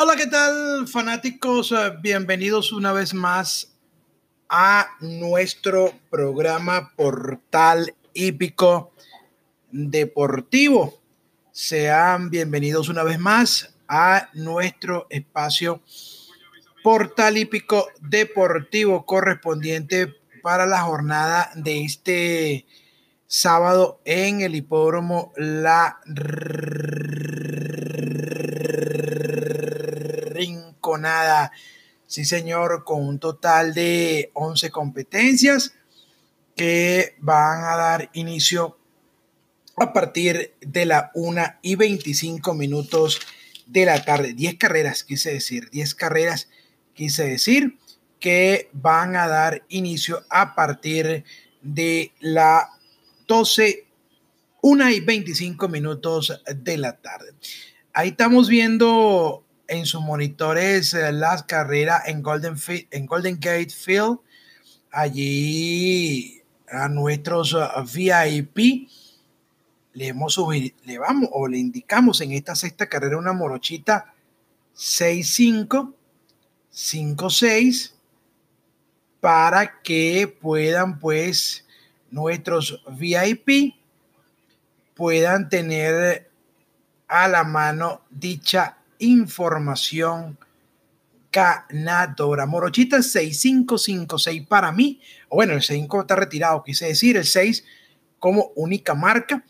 Hola, ¿qué tal fanáticos? Eh, bienvenidos una vez más a nuestro programa Portal Hípico Deportivo. Sean bienvenidos una vez más a nuestro espacio Portal Hípico Deportivo correspondiente para la jornada de este sábado en el hipódromo La Rinconada. Sí, señor, con un total de 11 competencias que van a dar inicio a partir de la 1 y 25 minutos de la tarde. 10 carreras, quise decir, 10 carreras, quise decir, que van a dar inicio a partir de la 12, 1 y 25 minutos de la tarde. Ahí estamos viendo en sus monitores eh, las carreras en Golden, en Golden Gate Field. Allí a nuestros uh, VIP le hemos le vamos o le indicamos en esta sexta carrera una morochita 6-5, 5-6 para que puedan pues nuestros VIP puedan tener a la mano dicha información ganadora. Morochita 6556 para mí. Bueno, el 5 está retirado, quise decir el 6 como única marca,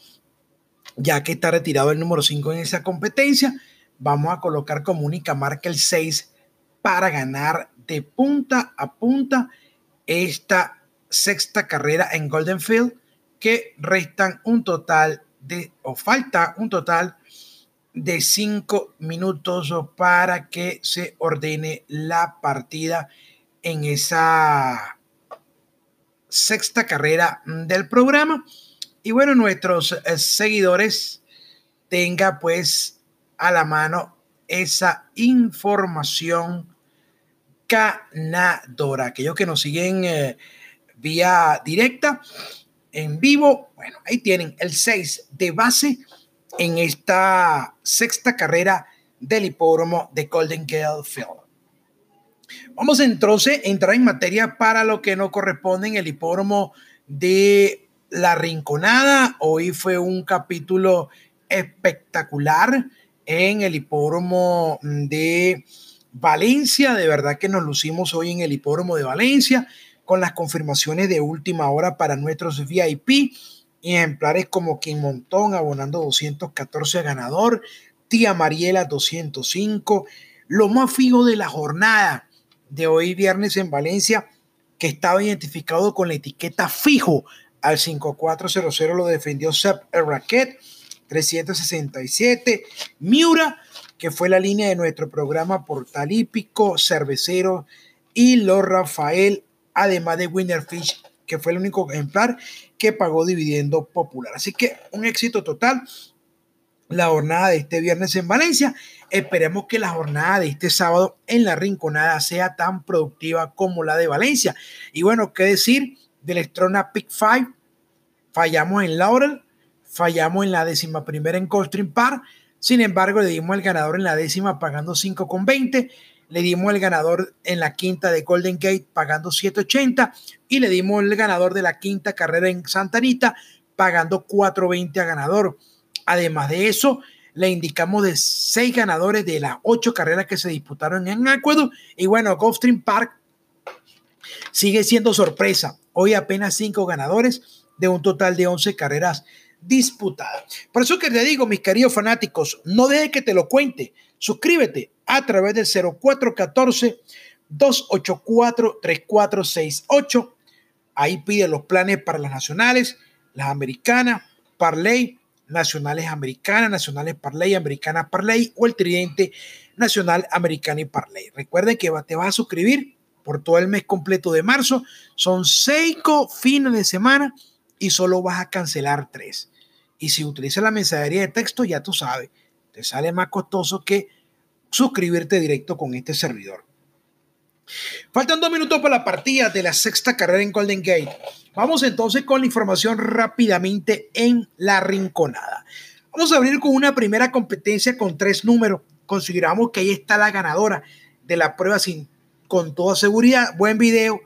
ya que está retirado el número 5 en esa competencia. Vamos a colocar como única marca el 6 para ganar de punta a punta esta sexta carrera en Golden Field, que restan un total de, o falta un total de cinco minutos para que se ordene la partida en esa sexta carrera del programa. Y bueno, nuestros eh, seguidores tenga pues a la mano esa información ganadora. Aquellos que nos siguen eh, vía directa, en vivo. Bueno, ahí tienen el 6 de base en esta sexta carrera del hipódromo de Golden Gale Field. Vamos entonces a entrar en materia para lo que nos corresponde en el hipódromo de La Rinconada. Hoy fue un capítulo espectacular en el hipódromo de Valencia. De verdad que nos lucimos hoy en el hipódromo de Valencia con las confirmaciones de última hora para nuestros VIP. Ejemplares como King Montón abonando 214 a ganador, Tía Mariela 205. Lo más fijo de la jornada de hoy viernes en Valencia, que estaba identificado con la etiqueta fijo al 5400 lo defendió Sep Raquet 367. Miura, que fue la línea de nuestro programa Portalípico, Cervecero y los Rafael además de Winnerfish, que fue el único ejemplar que pagó dividendo popular. Así que un éxito total la jornada de este viernes en Valencia. Esperemos que la jornada de este sábado en la Rinconada sea tan productiva como la de Valencia. Y bueno, qué decir del Electrona Pick 5. Fallamos en Laurel, fallamos en la décima primera en Coldstream Park. Sin embargo, le dimos el ganador en la décima pagando 5,20 le dimos el ganador en la quinta de Golden Gate pagando 7.80 y le dimos el ganador de la quinta carrera en Santa Anita pagando 4.20 a ganador. Además de eso, le indicamos de seis ganadores de las ocho carreras que se disputaron en Acuedo. Y bueno, Gulfstream Park sigue siendo sorpresa. Hoy apenas cinco ganadores de un total de 11 carreras disputadas. Por eso que te digo, mis queridos fanáticos, no deje que te lo cuente. Suscríbete a través del 0414-284-3468. Ahí pide los planes para las nacionales, las americanas, Parley, nacionales americanas, nacionales Parley, americanas Parley o el tridente nacional americano y Parley. Recuerden que te vas a suscribir por todo el mes completo de marzo. Son seis fines de semana y solo vas a cancelar tres. Y si utilizas la mensajería de texto, ya tú sabes, sale más costoso que suscribirte directo con este servidor. Faltan dos minutos para la partida de la sexta carrera en Golden Gate. Vamos entonces con la información rápidamente en la rinconada. Vamos a abrir con una primera competencia con tres números. consideramos que ahí está la ganadora de la prueba sin, con toda seguridad. Buen video,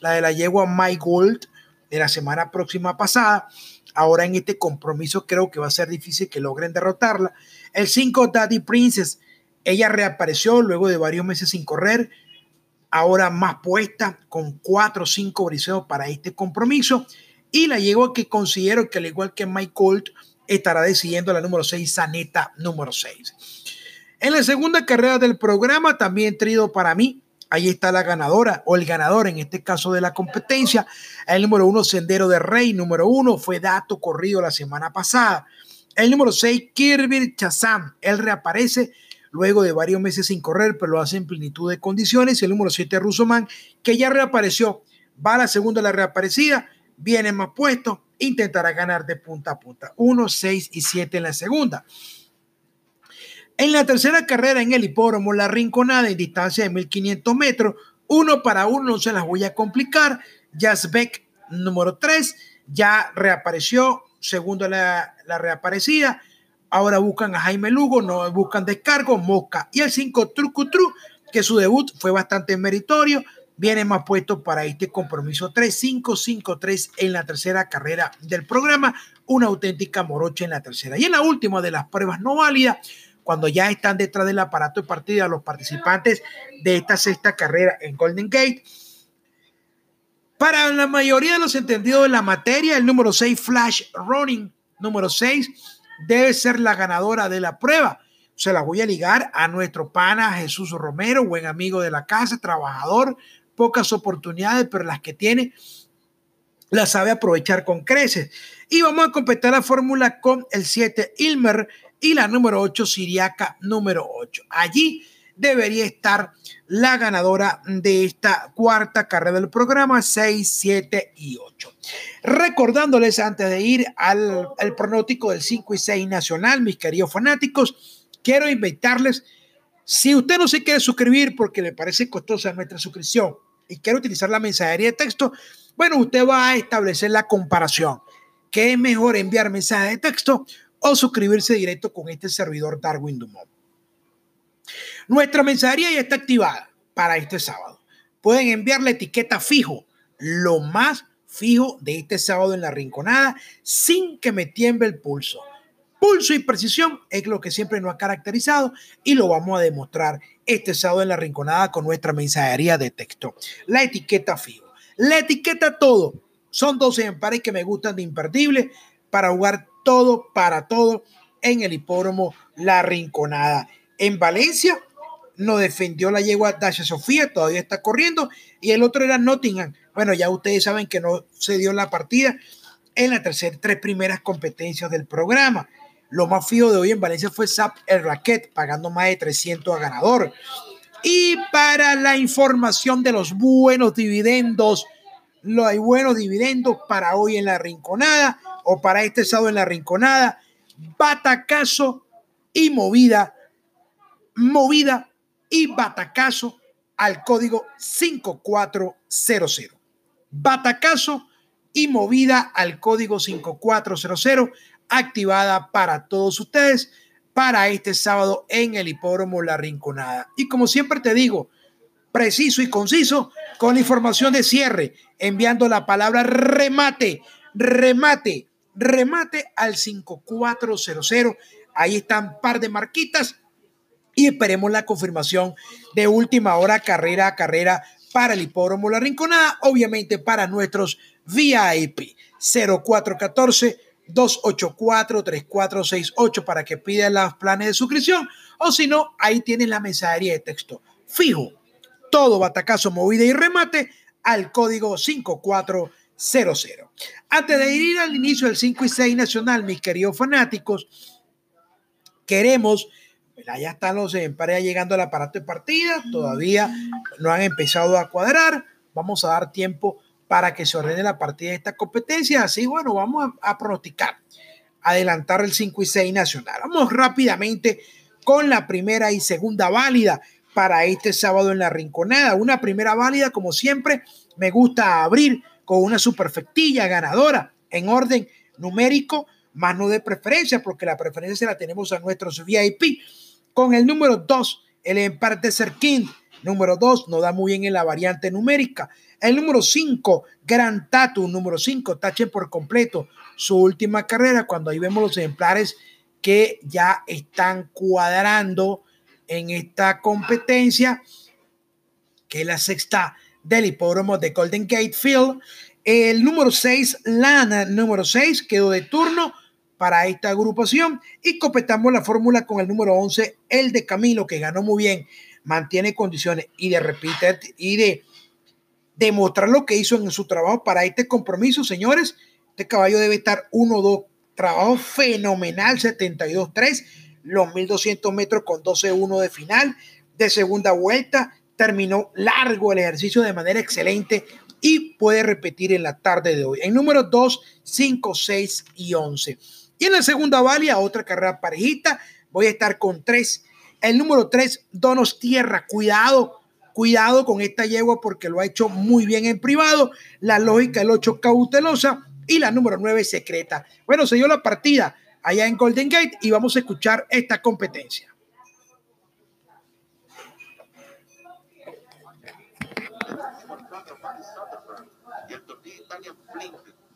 la de la yegua Mike Gold de la semana próxima pasada. Ahora en este compromiso creo que va a ser difícil que logren derrotarla. El 5 Daddy Princess, ella reapareció luego de varios meses sin correr, ahora más puesta con 4 o 5 briseos para este compromiso. Y la yegua que considero que al igual que Mike Gold estará decidiendo la número 6, Saneta número 6. En la segunda carrera del programa, también trido para mí, ahí está la ganadora o el ganador en este caso de la competencia. El número uno, Sendero de Rey, número uno, fue dato corrido la semana pasada. El número 6, Kirby Chazam, él reaparece luego de varios meses sin correr, pero lo hace en plenitud de condiciones. El número 7, Rusoman, que ya reapareció, va a la segunda la reaparecida, viene más puesto, intentará ganar de punta a punta. 1, 6 y 7 en la segunda. En la tercera carrera en el hipódromo La Rinconada en distancia de 1500 metros, uno para uno, no se las voy a complicar. Jasbeck número 3 ya reapareció, segundo la, reaparecida. Ahora buscan a Jaime Lugo, no buscan descargo, Mosca. Y el 5 Trucutru, que su debut fue bastante meritorio, viene más puesto para este compromiso 3-5-5-3 en la tercera carrera del programa. Una auténtica morocha en la tercera. Y en la última de las pruebas no válidas, cuando ya están detrás del aparato de partida los participantes de esta sexta carrera en Golden Gate. Para la mayoría de los entendidos de la materia, el número 6, Flash Running, número 6, debe ser la ganadora de la prueba. Se la voy a ligar a nuestro pana Jesús Romero, buen amigo de la casa, trabajador, pocas oportunidades, pero las que tiene las sabe aprovechar con creces. Y vamos a completar la fórmula con el 7 Ilmer, y la número 8, Siriaca número 8. Allí debería estar la ganadora de esta cuarta carrera del programa, 6, 7 y 8. Recordándoles antes de ir al, pronóstico del 5 y 6 nacional, mis queridos fanáticos, quiero invitarles, si usted no se quiere suscribir porque le parece costosa nuestra suscripción y quiere utilizar la mensajería de texto, bueno, usted va a establecer la comparación. ¿Qué es mejor enviar mensaje de texto o suscribirse directo con este servidor Darwin Dumont. Nuestra mensajería ya está activada para este sábado. Pueden enviar la etiqueta fijo, lo más fijo de este sábado en la rinconada, sin que me tiemble el pulso. Pulso y precisión es lo que siempre nos ha caracterizado y lo vamos a demostrar este sábado en la rinconada con nuestra mensajería de texto. La etiqueta fijo. La etiqueta todo. Son 12 empares que me gustan de imperdible para jugar todo para todo en el hipódromo La Rinconada. En Valencia no defendió la yegua Dasha Sofía, todavía está corriendo, y el otro era Nottingham. Bueno, ya ustedes saben que no se dio la partida en las tres primeras competencias del programa. Lo más fijo de hoy en Valencia fue Zap el Racket, pagando más de 300 a ganador. Y para la información de los buenos dividendos, lo hay buenos dividendos para hoy en la Rinconada o para este sábado en la Rinconada, batacazo y movida, movida y batacazo al código 5400. Batacazo y movida al código 5400 activada para todos ustedes para este sábado en el hipódromo La Rinconada. Y como siempre te digo, preciso y conciso con información de cierre, enviando la palabra remate, remate remate al 5400. Ahí están par de marquitas y esperemos la confirmación de última hora, carrera a carrera para el hipódromo La Rinconada, obviamente para nuestros VIP 0414 284 3468 para que pidan los planes de suscripción o si no, ahí tienen la mensajería de texto fijo, todo batacazo, movida y remate al código 5400 0-0. Antes de ir al inicio del 5 y 6 nacional, mis queridos fanáticos, queremos, ya están los emparejas llegando al aparato de partida, todavía no han empezado a cuadrar, vamos a dar tiempo para que se ordene la partida de esta competencia, así bueno, vamos a, a pronosticar, adelantar el 5 y 6 nacional. Vamos rápidamente con la primera y segunda válida para este sábado en la Rinconada. Una primera válida, como siempre, me gusta abrir con una superfectilla ganadora en orden numérico, más no de preferencia, porque la preferencia la tenemos a nuestros VIP, con el número 2, el Empire Desert King. Número 2, no da muy bien en la variante numérica. El número 5, Grand Tattoo. Número 5, tache por completo su última carrera, cuando ahí vemos los ejemplares que ya están cuadrando en esta competencia, que es la sexta del hipódromo de Golden Gate Field. El número 6, Lana, número 6, quedó de turno para esta agrupación y completamos la fórmula con el número 11, el de Camilo, que ganó muy bien, mantiene condiciones y de repetir y de demostrar lo que hizo en su trabajo para este compromiso, señores. Este caballo debe estar 1-2, trabajo fenomenal, 72-3, los 1200 metros con 12-1 de final, de segunda vuelta, terminó largo el ejercicio de manera excelente y puede repetir en la tarde de hoy. En número 2, 5, 6 y 11. Y en la segunda valia, otra carrera parejita, voy a estar con 3. El número 3, Donos Tierra. Cuidado, cuidado con esta yegua porque lo ha hecho muy bien en privado. La lógica, el 8, cautelosa. Y la número 9, secreta. Bueno, se dio la partida allá en Golden Gate y vamos a escuchar esta competencia.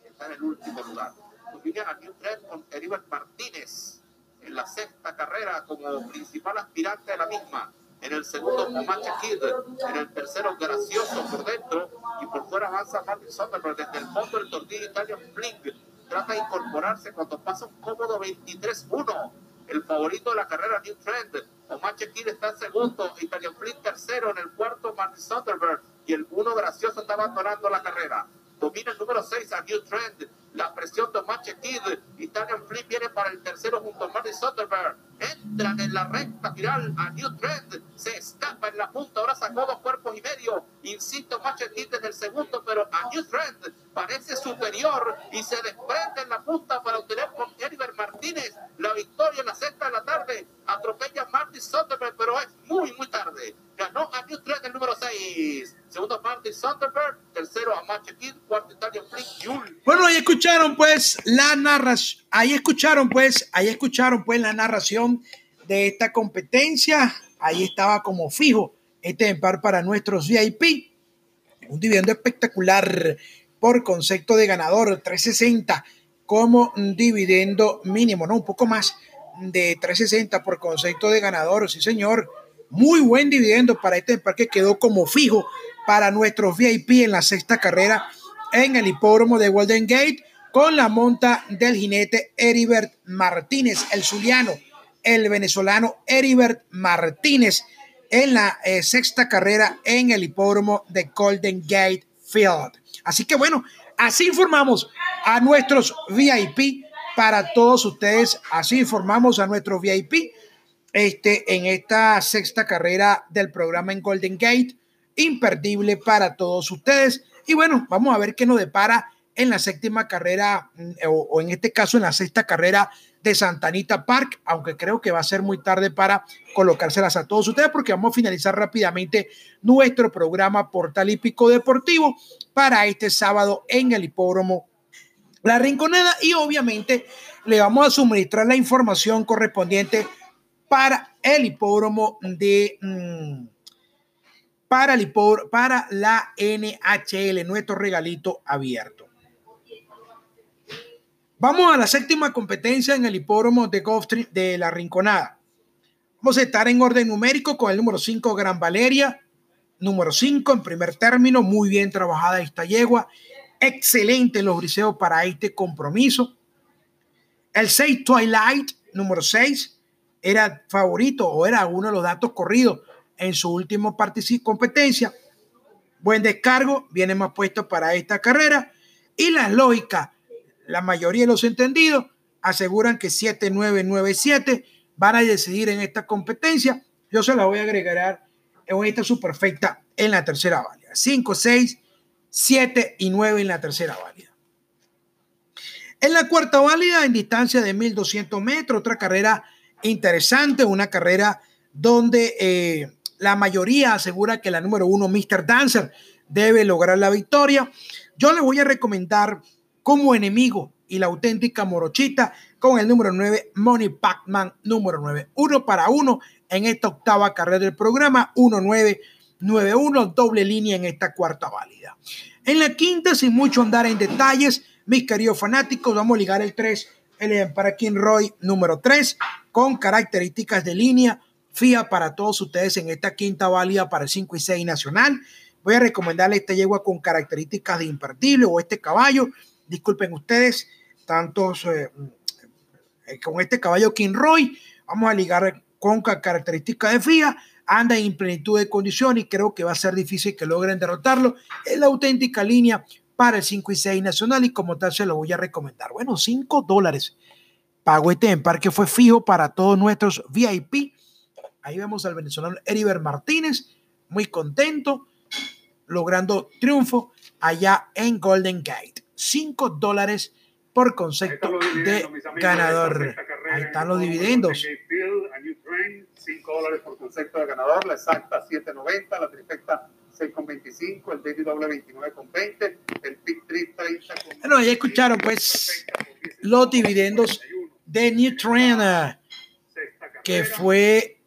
Está en el último lugar. Vivían aquí un tren con Heriberto Martínez en la sexta carrera como principal aspirante de la misma. En el segundo, Comanche Kid. En el tercero, Gracioso por dentro. Y por fuera avanza Martin Soderbergh. Desde el fondo, el tornillo Italian Fling trata de incorporarse cuando pasa un cómodo 23-1. El favorito de la carrera, New Trend. Comanche Kid está en segundo. Italian Fling tercero. En el cuarto, Martin Soderbergh. Y el uno gracioso está abandonando la carrera. Domina el número 6 a New Trend. La presión de Mache Kid. Italian Flip viene para el tercero junto a Marty Soderbergh. Entran en la recta final a New Trend. Se escapa en la punta. Ahora sacó dos cuerpos y medio. Insisto, Mache Kid desde el segundo, pero a New Trend parece superior y se desprende en la punta para obtener con Heriberto Martínez la victoria en la sexta de la tarde. Atropella a Marty Soderbergh, pero es muy, muy tarde. Ganó a New Trend el número 6. Tercero cuarto Bueno, ahí escucharon pues la narración, ahí escucharon pues, ahí escucharon pues la narración de esta competencia. Ahí estaba como fijo este par para nuestros VIP. Un dividendo espectacular por concepto de ganador, 360 como dividendo mínimo, ¿no? Un poco más de 360 por concepto de ganador, sí señor. Muy buen dividendo para este par que quedó como fijo para nuestros VIP en la sexta carrera en el hipódromo de Golden Gate con la monta del jinete Heribert Martínez, el zuliano, el venezolano Heribert Martínez en la eh, sexta carrera en el hipódromo de Golden Gate Field. Así que bueno, así informamos a nuestros VIP para todos ustedes, así informamos a nuestros VIP este, en esta sexta carrera del programa en Golden Gate imperdible para todos ustedes. Y bueno, vamos a ver qué nos depara en la séptima carrera, mm, o, en este caso en la sexta carrera de Santanita Park, aunque creo que va a ser muy tarde para colocárselas a todos ustedes, porque vamos a finalizar rápidamente nuestro programa Portal Hípico Deportivo para este sábado en el hipódromo La Rinconada y obviamente le vamos a suministrar la información correspondiente para el hipódromo de... Mm, para, el para la NHL, nuestro regalito abierto. Vamos a la séptima competencia en el hipódromo de Gulfstream de la Rinconada. Vamos a estar en orden numérico con el número 5, Gran Valeria. Número 5 en primer término, muy bien trabajada esta yegua. Excelente los briseos para este compromiso. El 6, Twilight, número 6, era favorito o era uno de los datos corridos en su último competencia. Buen descargo, viene más puesto para esta carrera. Y la lógica, la mayoría de los entendidos aseguran que 7-9-9-7 van a decidir en esta competencia. Yo se la voy a agregar en esta superfecta en la tercera válida. 5, 6, 7 y 9 en la tercera válida. En la cuarta válida, en distancia de 1200 metros, otra carrera interesante, una carrera donde eh, la mayoría asegura que la número uno, Mr. Dancer, debe lograr la victoria. Yo le voy a recomendar como enemigo y la auténtica morochita con el número 9, Money Pacman número 9. Uno para uno en esta octava carrera del programa, 1-9-9-1, doble línea en esta cuarta válida. En la quinta, sin mucho andar en detalles, mis queridos fanáticos, vamos a ligar el 3, el para King Roy número 3, con características de línea fija para todos ustedes en esta quinta válida para el 5 y 6 nacional. Voy a recomendarle esta yegua con características de imperdible o este caballo. Disculpen ustedes, tantos eh, eh, con este caballo King Roy. Vamos a ligar con características de fija. Anda en plenitud de condiciones y creo que va a ser difícil que logren derrotarlo. Es la auténtica línea para el 5 y 6 nacional y como tal se lo voy a recomendar. Bueno, 5 dólares. Pago este en parque fue fijo para todos nuestros VIP Ahí vemos al venezolano Eriver Martínez, muy contento, logrando triunfo allá en Golden Gate. 5 dólares por concepto de ganador. Ahí están los dividendos. 5 dólares por concepto de ganador, la exacta 7.90, la trifecta 6.25, el doble 29.20, el pick 3 30. Bueno, ya escucharon pues los dividendos de New Trainer, que fue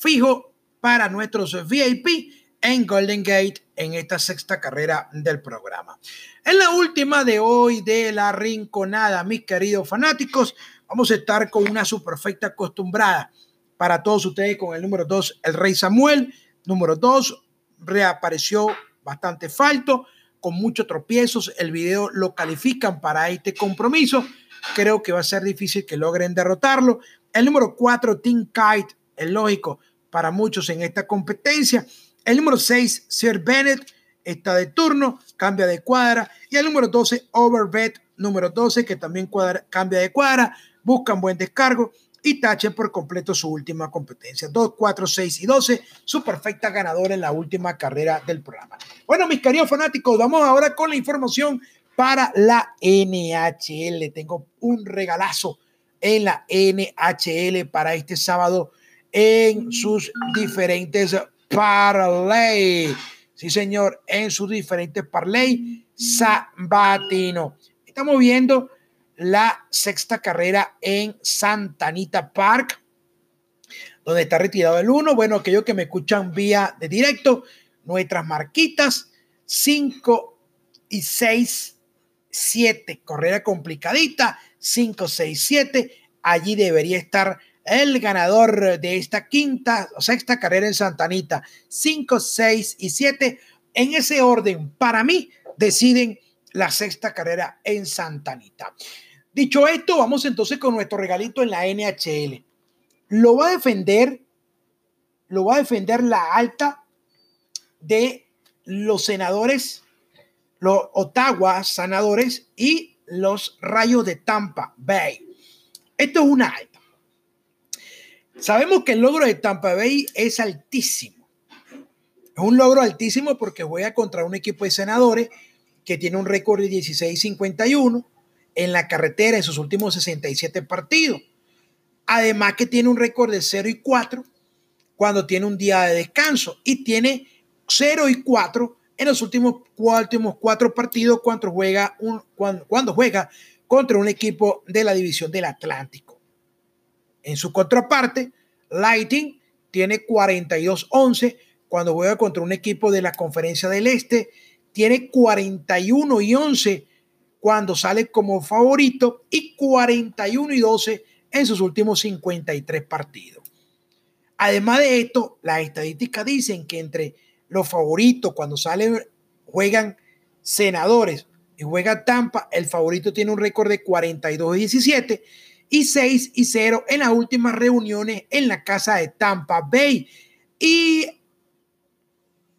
fijo para nuestros VIP en Golden Gate en esta sexta carrera del programa. En la última de hoy de la rinconada, mis queridos fanáticos, vamos a estar con una superfecta acostumbrada para todos ustedes con el número 2, el Rey Samuel. Número 2, reapareció bastante falto, con muchos tropiezos. El video lo califican para este compromiso. Creo que va a ser difícil que logren derrotarlo. El número 4, Team Kite, es lógico, para muchos en esta competencia. El número 6, Sir Bennett, está de turno, cambia de cuadra. Y el número 12, Overbet, número 12, que también cambia de cuadra, buscan buen descargo y tache por completo su última competencia. 2, 4, 6 y 12, su perfecta ganadora en la última carrera del programa. Bueno, mis queridos fanáticos, vamos ahora con la información para la NHL. Tengo un regalazo en la NHL para este sábado en sus diferentes parlay. Sí, señor, en sus diferentes parlay sabatino. Estamos viendo la sexta carrera en Santa Anita Park, donde está retirado el 1. Bueno, aquellos que me escuchan vía de directo, nuestras marquitas 5 y 6, 7. Correra complicadita, 5, 6, 7. Allí debería estar el ganador de esta quinta o sexta carrera en Santanita, 5, 6 y 7. En ese orden, para mí, deciden la sexta carrera en Santanita. Dicho esto, vamos entonces con nuestro regalito en la NHL. Lo va a defender, lo va a defender la alta de los senadores, los Ottawa sanadores y los rayos de Tampa Bay. Esto es una. Sabemos que el logro de Tampa Bay es altísimo. Es un logro altísimo porque juega contra un equipo de senadores que tiene un récord de 16-51 en la carretera en sus últimos 67 partidos. Además que tiene un récord de 0 y 4 cuando tiene un día de descanso y tiene 0 y 4 en los últimos, cuatro partidos cuando juega, cuando juega contra un equipo de la división del Atlántico. En su contraparte, Lighting tiene 42-11 cuando juega contra un equipo de la Conferencia del Este, tiene 41 y 11 cuando sale como favorito y 41 y 12 en sus últimos 53 partidos. Además de esto, las estadísticas dicen que entre los favoritos cuando salen juegan senadores y juega Tampa, el favorito tiene un récord de 42 y 17 y 6 y 0 en las últimas reuniones en la casa de Tampa Bay. Y,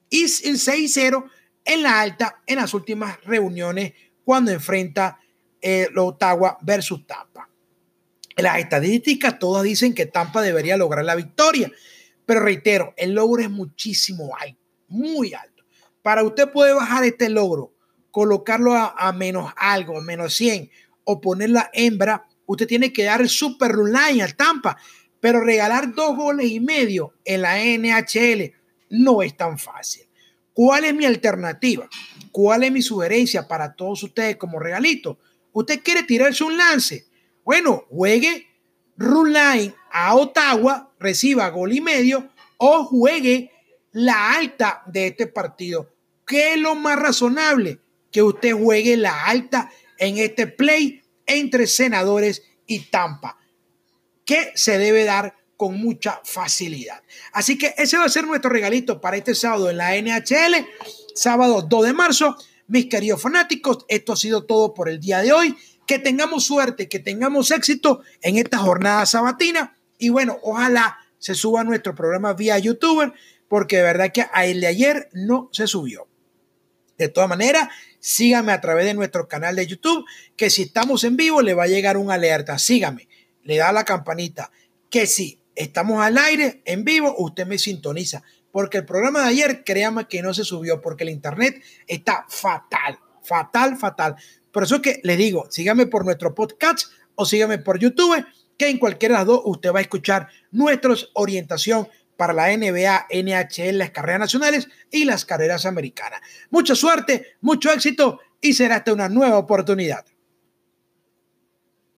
y 6 0 en la alta en las últimas reuniones cuando enfrenta el eh, Ottawa versus Tampa. Las estadísticas todas dicen que Tampa debería lograr la victoria, pero reitero, el logro es muchísimo alto, muy alto. Para usted puede bajar este logro, colocarlo a, menos algo, menos 100, o poner la hembra usted tiene que dar el super line al Tampa, pero regalar dos goles y medio en la NHL no es tan fácil. ¿Cuál es mi alternativa? ¿Cuál es mi sugerencia para todos ustedes como regalito? Usted quiere tirarse un lance. Bueno, juegue run line a Ottawa, reciba gol y medio o juegue la alta de este partido. ¿Qué es lo más razonable? Que usted juegue la alta en este play entre senadores y Tampa, que se debe dar con mucha facilidad. Así que ese va a ser nuestro regalito para este sábado en la NHL, sábado 2 de marzo. Mis queridos fanáticos, esto ha sido todo por el día de hoy. Que tengamos suerte, que tengamos éxito en esta jornada sabatina. Y bueno, ojalá se suba nuestro programa vía youtuber, porque de verdad que el de ayer no se subió. De todas maneras, sígame a través de nuestro canal de YouTube, que si estamos en vivo le va a llegar una alerta. Sígame, le da la campanita, que si estamos al aire, en vivo, usted me sintoniza. Porque el programa de ayer, créame que no se subió, porque el internet está fatal, fatal, fatal. Por eso es que le digo, sígame por nuestro podcast o sígame por YouTube, que en cualquiera de las dos usted va a escuchar nuestra orientación para la NBA, NHL, las carreras nacionales y las carreras americanas. Mucha suerte, mucho éxito y será hasta una nueva oportunidad.